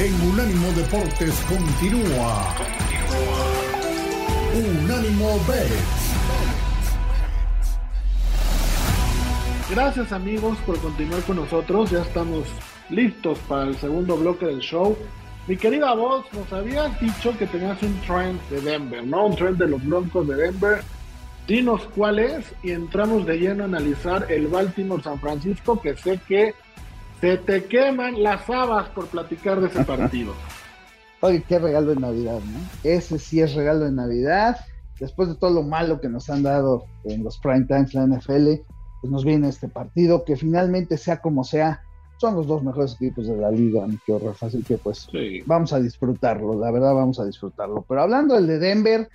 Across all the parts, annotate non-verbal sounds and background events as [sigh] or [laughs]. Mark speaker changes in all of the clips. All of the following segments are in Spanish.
Speaker 1: en Unánimo Deportes continúa. Unánimo Bets.
Speaker 2: Gracias amigos por continuar con nosotros. Ya estamos listos para el segundo bloque del show. Mi querida voz, nos habías dicho que tenías un trend de Denver, ¿no? Un trend de los Broncos de Denver. Dinos cuál es y entramos de lleno a analizar el Baltimore San Francisco, que sé que se te queman las habas por platicar de ese [laughs] partido.
Speaker 3: Oye, qué regalo de Navidad, ¿no? Ese sí es regalo de Navidad. Después de todo lo malo que nos han dado en los prime times la NFL, pues nos viene este partido que finalmente sea como sea, son los dos mejores equipos de la liga, mi querido Rafa, así que pues vamos a disfrutarlo, la verdad vamos a disfrutarlo. Pero hablando del de Denver,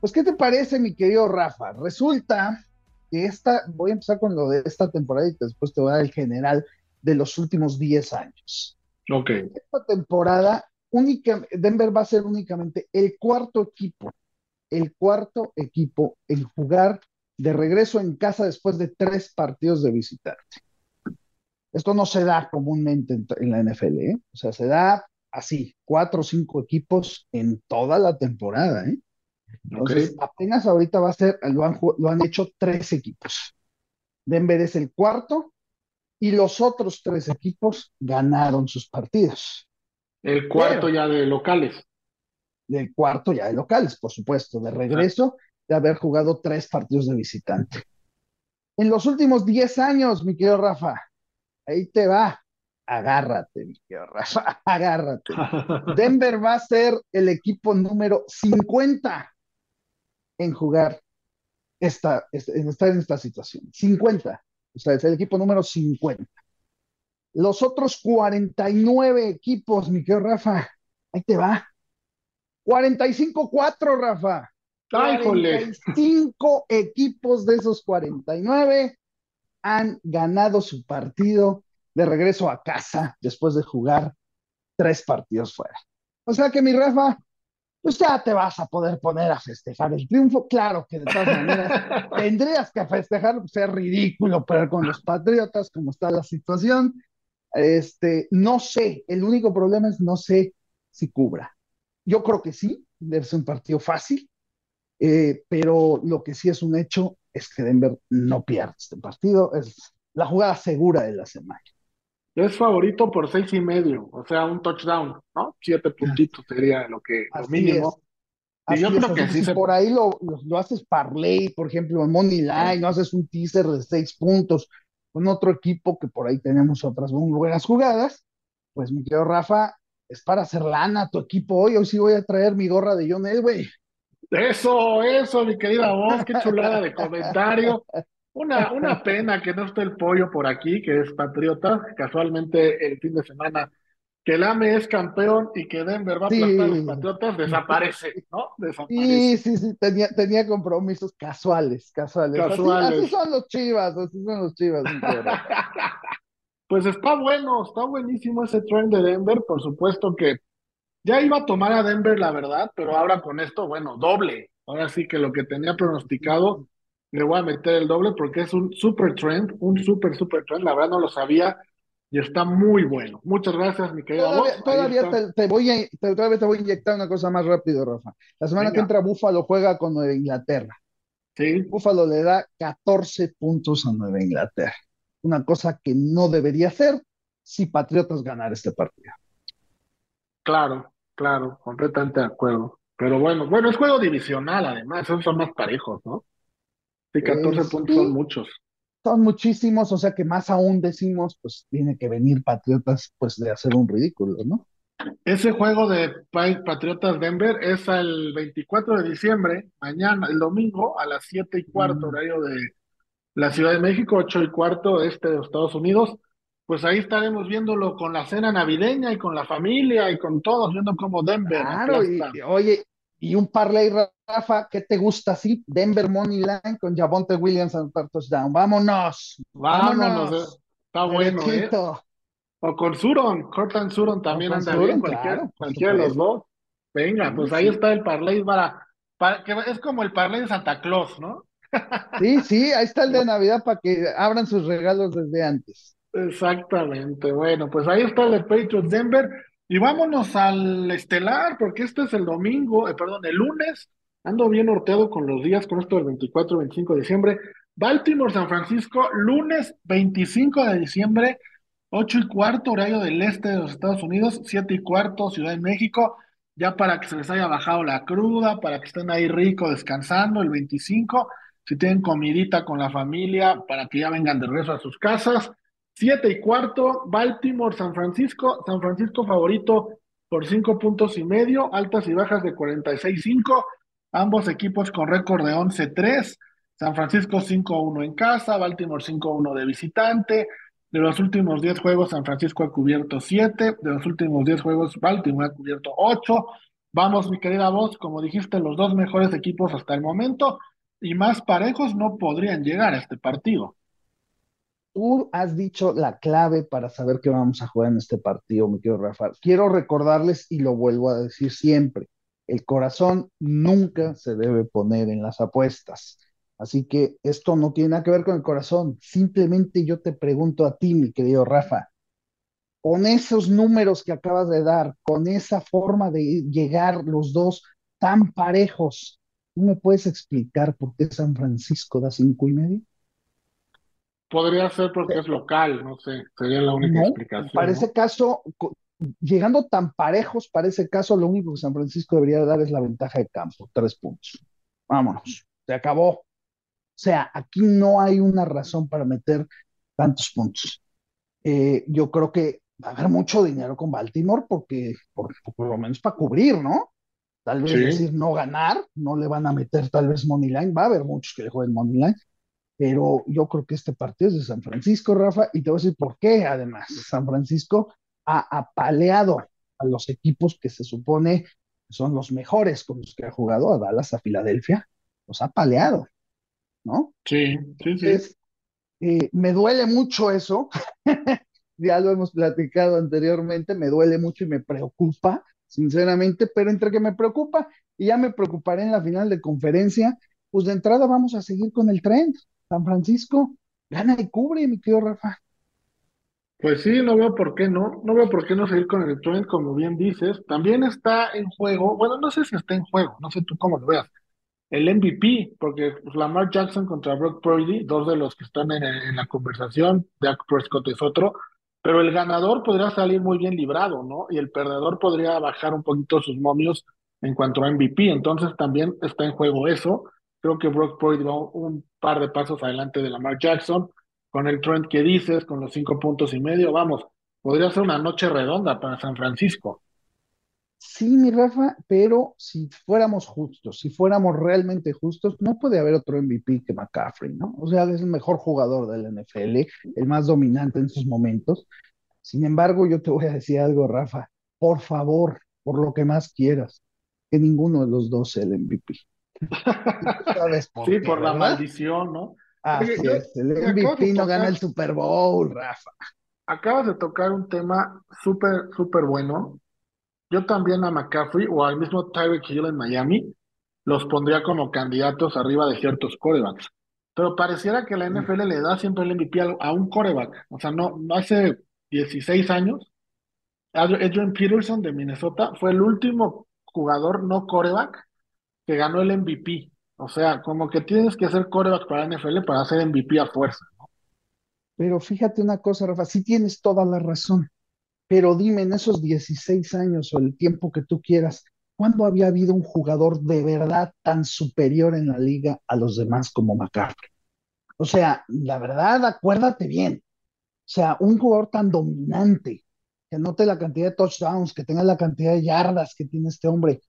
Speaker 3: pues ¿qué te parece, mi querido Rafa? Resulta que esta, voy a empezar con lo de esta temporada y después te voy a dar el general de los últimos 10 años.
Speaker 2: Ok.
Speaker 3: Esta temporada, única, Denver va a ser únicamente el cuarto equipo, el cuarto equipo en jugar de regreso en casa después de tres partidos de visitante. Esto no se da comúnmente en, la NFL, ¿eh? O sea, se da así, cuatro o cinco equipos en toda la temporada, ¿eh? Entonces, apenas ahorita va a ser, lo han, lo han hecho tres equipos. Denver es el cuarto y los otros tres equipos ganaron sus partidos.
Speaker 2: El cuarto ya de locales.
Speaker 3: Del cuarto ya de locales, por supuesto, de regreso de haber jugado tres partidos de visitante. En los últimos diez años, mi querido Rafa, ahí te va. Agárrate, mi querido Rafa, [laughs] agárrate. [laughs] Denver va a ser el equipo número 50 en jugar esta, en estar en esta situación. 50. O sea, es el equipo número 50. Los otros 49 equipos, mi querido Rafa, ahí te va. 45-4, Rafa. 45 equipos de esos 49 han ganado su partido de regreso a casa después de jugar tres partidos fuera. O sea que mi Rafa, pues ya te vas a poder poner a festejar el triunfo. Claro que de todas maneras [laughs] tendrías que festejar, pues es ridículo, pero con los Patriotas, como está la situación, este, no sé, el único problema es no sé si cubra. Yo creo que sí, debe ser un partido fácil, eh, pero lo que sí es un hecho es que Denver no pierde este partido, es la jugada segura de la semana.
Speaker 2: Es favorito por seis y medio, o sea, un touchdown, ¿no? Siete puntitos sería lo que lo mínimo.
Speaker 3: Y yo creo que si por ahí lo, lo, haces parlay, por ejemplo, en Money Line, no haces un teaser de seis puntos con otro equipo que por ahí tenemos otras buenas jugadas, pues mi querido Rafa, es para hacer lana tu equipo hoy. Hoy sí voy a traer mi gorra de John Elway.
Speaker 2: Eso, eso, mi querida voz, qué chulada de [laughs] comentario. Una, una pena que no esté el pollo por aquí, que es patriota. Casualmente el fin de semana que el AME es campeón y que Denver va a aplastar a los Patriotas, desaparece, ¿no? Desaparece.
Speaker 3: Sí, sí, sí, tenía, tenía compromisos casuales, casuales. casuales. Así, son los chivas, así son los chivas. [laughs]
Speaker 2: pues está bueno, está buenísimo ese tren de Denver, por supuesto que ya iba a tomar a Denver, la verdad, pero ahora con esto, bueno, doble. Ahora sí que lo que tenía pronosticado, le voy a meter el doble porque es un super trend, un super, super trend. La verdad no lo sabía y está muy bueno. Muchas gracias, mi querida
Speaker 3: Todavía, todavía te, voy a, te, voy a inyectar una cosa más rápido, Rafa. La semana que entra Búfalo juega con Nueva Inglaterra.
Speaker 2: Sí.
Speaker 3: Búfalo le da 14 puntos a Nueva Inglaterra. Una cosa que no debería hacer si Patriotas ganar este partido.
Speaker 2: Claro, claro, completamente de acuerdo. Pero bueno, bueno, es juego divisional además, esos son más parejos, ¿no? Sí, 14 puntos son muchos.
Speaker 3: Son muchísimos, o sea que más aún decimos, pues tiene que venir Patriotas, pues de hacer un ridículo, ¿no?
Speaker 2: Ese juego de Patriotas Denver es el 24 de diciembre, mañana, el domingo, a las 7 y cuarto, mm. horario de la Ciudad de México, 8 y cuarto, este de Estados Unidos pues ahí estaremos viéndolo con la cena navideña y con la familia y con todos, viendo cómo Denver.
Speaker 3: Claro, y, oye, y un parlay, Rafa, ¿qué te gusta así? Denver Money Line con Javonte Williams en touchdown. Vámonos.
Speaker 2: Vámonos. Eh. Está bueno, ¿eh? O con Suron, Cortan Suron también anda bien, cualquiera de los dos. Venga, pues ahí está el parlay para, para, que es como el parlay de Santa Claus, ¿no?
Speaker 3: Sí, sí, ahí está el de [laughs] Navidad para que abran sus regalos desde antes.
Speaker 2: Exactamente, bueno, pues ahí está el de Patriots Denver. Y vámonos al estelar, porque este es el domingo, eh, perdón, el lunes. Ando bien norteado con los días, con esto del 24 y 25 de diciembre. Baltimore, San Francisco, lunes 25 de diciembre, 8 y cuarto, horario del este de los Estados Unidos, 7 y cuarto, Ciudad de México, ya para que se les haya bajado la cruda, para que estén ahí rico descansando el 25, si tienen comidita con la familia, para que ya vengan de regreso a sus casas. Siete y cuarto, Baltimore, San Francisco, San Francisco favorito por cinco puntos y medio, altas y bajas de 46-5, ambos equipos con récord de 11-3, San Francisco 5-1 en casa, Baltimore 5-1 de visitante, de los últimos 10 juegos San Francisco ha cubierto 7, de los últimos 10 juegos Baltimore ha cubierto 8, vamos mi querida voz, como dijiste, los dos mejores equipos hasta el momento, y más parejos no podrían llegar a este partido.
Speaker 3: Tú has dicho la clave para saber qué vamos a jugar en este partido, mi querido Rafa. Quiero recordarles, y lo vuelvo a decir siempre, el corazón nunca se debe poner en las apuestas. Así que esto no tiene nada que ver con el corazón. Simplemente yo te pregunto a ti, mi querido Rafa, con esos números que acabas de dar, con esa forma de llegar los dos tan parejos, ¿tú me puedes explicar por qué San Francisco da cinco y medio?
Speaker 2: Podría ser porque es local, no sé, sería la única
Speaker 3: No,
Speaker 2: explicación,
Speaker 3: para
Speaker 2: ¿no?
Speaker 3: ese caso, llegando tan parejos, para ese caso, lo único que San Francisco debería dar es la ventaja de campo, tres puntos. Vámonos, se acabó. O sea, aquí no hay una razón para meter tantos puntos. Eh, yo creo que va a haber mucho dinero con Baltimore porque, por, por lo menos para cubrir, ¿no? Tal vez
Speaker 2: Sí,
Speaker 3: decir no ganar, no le van a meter tal vez money line, va a haber muchos que le jueguen money line, pero yo creo que este partido es de San Francisco, Rafa, y te voy a decir por qué, además. San Francisco ha apaleado a los equipos que se supone son los mejores con los que ha jugado, a Dallas, a Filadelfia, los ha apaleado, ¿no?
Speaker 2: sí, sí, sí.
Speaker 3: Entonces, eh, me duele mucho eso, [laughs] ya lo hemos platicado anteriormente, me duele mucho y me preocupa, sinceramente, pero entre que me preocupa y ya me preocuparé en la final de conferencia, pues de entrada vamos a seguir con el trend. San Francisco gana y cubre, mi querido Rafa.
Speaker 2: Pues sí, no veo por qué no, no veo por qué no seguir con el trend, como bien dices. También está en juego, bueno, no sé si está en juego, no sé tú cómo lo veas, el MVP, porque Lamar Jackson contra Brock Purdy, dos de los que están en, en la conversación, Dak Prescott es otro, pero el ganador podría salir muy bien librado, ¿no? Y el perdedor podría bajar un poquito sus momios en cuanto a MVP, entonces también está en juego eso. Creo que Brock Purdy va un, par de pasos adelante de Lamar Jackson, con el trend que dices, con los cinco puntos y medio, vamos, podría ser una noche redonda para San Francisco.
Speaker 3: Sí, mi Rafa, pero si fuéramos justos, si fuéramos realmente justos, no puede haber otro MVP que McCaffrey, ¿no? O sea, es el mejor jugador del NFL, el más dominante en sus momentos. Sin embargo, yo te voy a decir algo, Rafa, por favor, por lo que más quieras, que ninguno de los dos sea el MVP. Sabes por
Speaker 2: Sí,
Speaker 3: qué,
Speaker 2: por la maldición, ¿no?
Speaker 3: Así
Speaker 2: yo,
Speaker 3: es, el
Speaker 2: acabas de
Speaker 3: MVP no gana el Super Bowl, Rafa.
Speaker 2: Acabas de tocar un tema súper, súper bueno. Yo también a McCaffrey o al mismo Tyreek Hill en Miami los pondría como candidatos arriba de ciertos corebacks. Pero pareciera que la NFL le da siempre el MVP a, a un coreback. O sea, no, no hace 16 años, Ad- Adrian Peterson de Minnesota fue el último jugador no coreback que ganó el MVP. O sea, como que tienes que ser coreback para NFL para ser MVP a fuerza.
Speaker 3: Pero fíjate una cosa, Rafa, sí tienes toda la razón. Pero dime, en esos 16 años o el tiempo que tú quieras, ¿cuándo había habido un jugador de verdad tan superior en la liga a los demás como McCaffrey? O sea, la verdad, acuérdate bien. O sea, un jugador tan dominante, que anote la cantidad de touchdowns, que tenga la cantidad de yardas que tiene este hombre.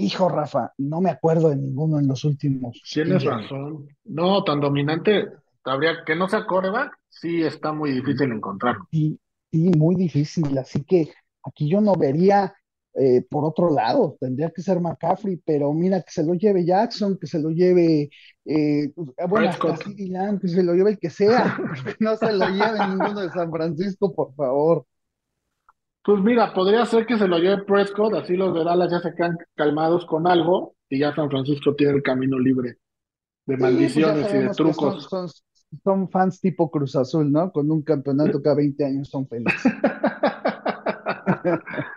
Speaker 3: Hijo, Rafa, no me acuerdo de ninguno en los últimos
Speaker 2: Tienes
Speaker 3: 15 años.
Speaker 2: razón. No, tan dominante, habría que no sea coreback, sí está muy difícil encontrarlo.
Speaker 3: Y, y muy difícil, así que aquí yo no vería eh, por otro lado, tendría que ser McCaffrey, pero mira, que se lo lleve Jackson, que se lo lleve, eh, bueno, hasta
Speaker 2: Prescott.
Speaker 3: CeeDee Lamb, que se lo lleve el que sea, [laughs] no se lo lleve ninguno de San Francisco, por favor.
Speaker 2: Pues mira, podría ser que se lo lleve Prescott, así los de Dallas ya se quedan calmados con algo y ya San Francisco tiene el camino libre de
Speaker 3: Sí, pues
Speaker 2: maldiciones y de
Speaker 3: son,
Speaker 2: trucos.
Speaker 3: son, son fans tipo Cruz Azul, ¿no? Con un campeonato cada 20 años son felices. [laughs]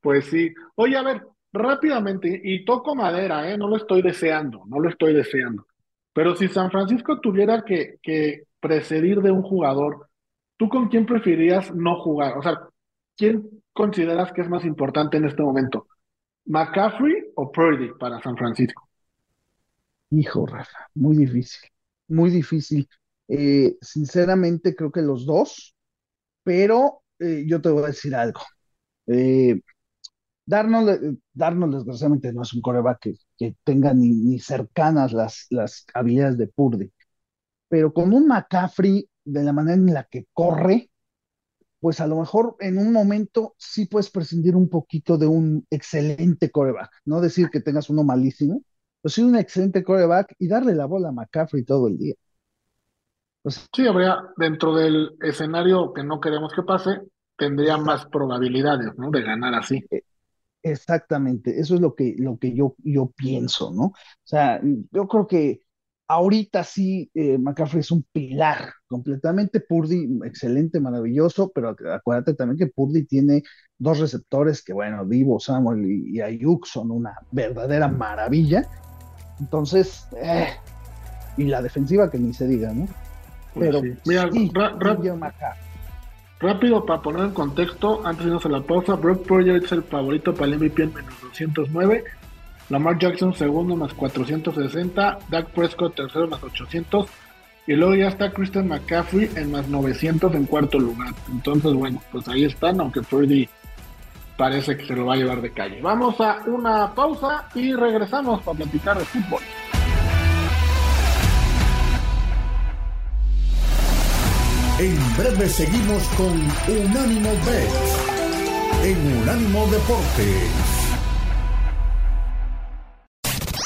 Speaker 2: Pues sí. Oye, a ver, rápidamente, y toco madera, ¿eh? No lo estoy deseando, no lo estoy deseando. Pero si San Francisco tuviera que, que precedir de un jugador, ¿tú con quién preferirías no jugar? O sea, ¿quién consideras que es más importante en este momento? ¿McCaffrey o Purdy para San Francisco?
Speaker 3: Hijo, Rafa, muy difícil, muy difícil. Eh, sinceramente, creo que los dos, pero eh, yo te voy a decir algo. Eh, Darnold, Darnold, desgraciadamente, no es un coreback que, que tenga ni, ni cercanas las, las habilidades de Purdy, pero con un McCaffrey, de la manera en la que corre, pues a lo mejor en un momento sí puedes prescindir un poquito de un excelente coreback, no decir que tengas uno malísimo, pero sí un excelente coreback y darle la bola a McCaffrey todo el día.
Speaker 2: Pues, sí, habría, dentro del escenario que no queremos que pase, tendría más probabilidades, ¿no? De ganar así.
Speaker 3: E, exactamente, eso es lo que, lo que yo, yo pienso, ¿no? O sea, yo creo que ahorita sí, eh, McCaffrey es un pilar completamente. Purdy, excelente, maravilloso, pero acuérdate también que Purdy tiene dos receptores que, bueno, Divo, Samuel y, y Ayuk son una verdadera maravilla. Entonces, eh, y la defensiva que ni se diga, ¿no?
Speaker 2: Pues
Speaker 3: Pero
Speaker 2: sí. Mira,
Speaker 3: sí,
Speaker 2: rápido para poner en contexto, antes de irnos a la pausa, Brock Purdy es el favorito para el MVP en menos 209, Lamar Jackson segundo más 460, Dak Prescott tercero más 800, y luego ya está Christian McCaffrey en más 900 en cuarto lugar. Entonces, bueno, pues ahí están, aunque Purdy parece que se lo va a llevar de calle. Vamos a una pausa y regresamos para platicar de fútbol.
Speaker 1: En breve seguimos con Unánimo Bet en Unánimo Deportes.